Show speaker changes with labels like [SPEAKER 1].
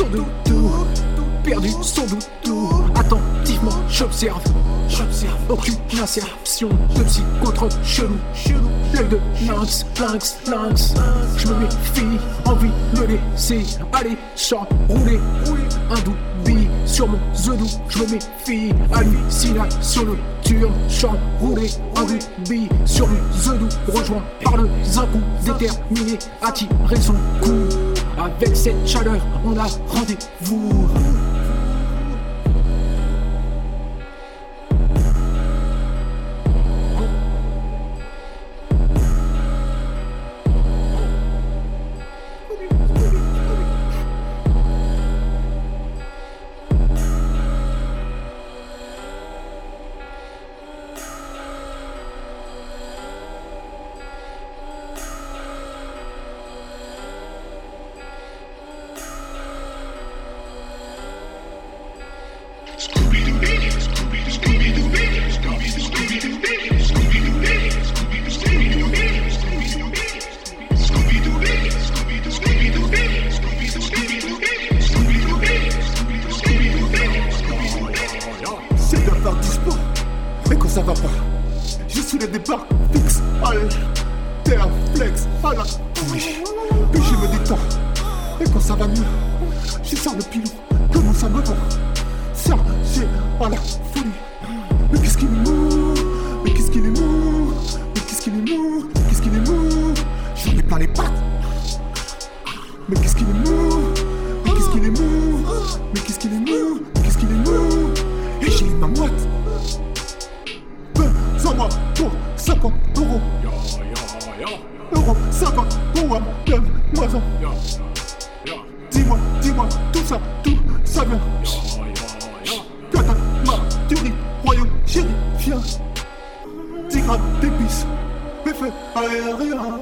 [SPEAKER 1] son doudou, perdu son doudou. Attentivement, j'observe, j'observe aucune insertion de psychotrope chelou, chelou. L'œil de lynx, lynx, lynx. Je me méfie, envie de laisser aller sans rouler, un doubi sur mon zodou. Je me méfie, hallucination nocturne, champ roulé, un rubis sur mon zodou. Rejoint par le zinkou, déterminé à tirer son coup. Avec cette chaleur, on a rendez-vous.
[SPEAKER 2] Ça va pas, je suis le départ fixe, alter, flex, à la. Puis je me détends, et quand ça va mieux, je sors le pilon, comment ça me va? C'est à la folie. Mais qu'est-ce qu'il est mou, mais qu'est-ce qu'il est mou, mais qu'est-ce qu'il est mou, qu'est-ce qu'il est mou, j'en ai plein les pattes. Mais qu'est-ce qu'il est mou, mais qu'est-ce qu'il est mou, mais qu'est-ce qu'il est mou, qu'est-ce qu'il est mou, 50 pour un donne-moi en. Dis-moi, dis-moi, tout ça, tout ça vient? Cata, ma, tuerie, royaume, chéri, chien. 10 grammes d'épices, aérien.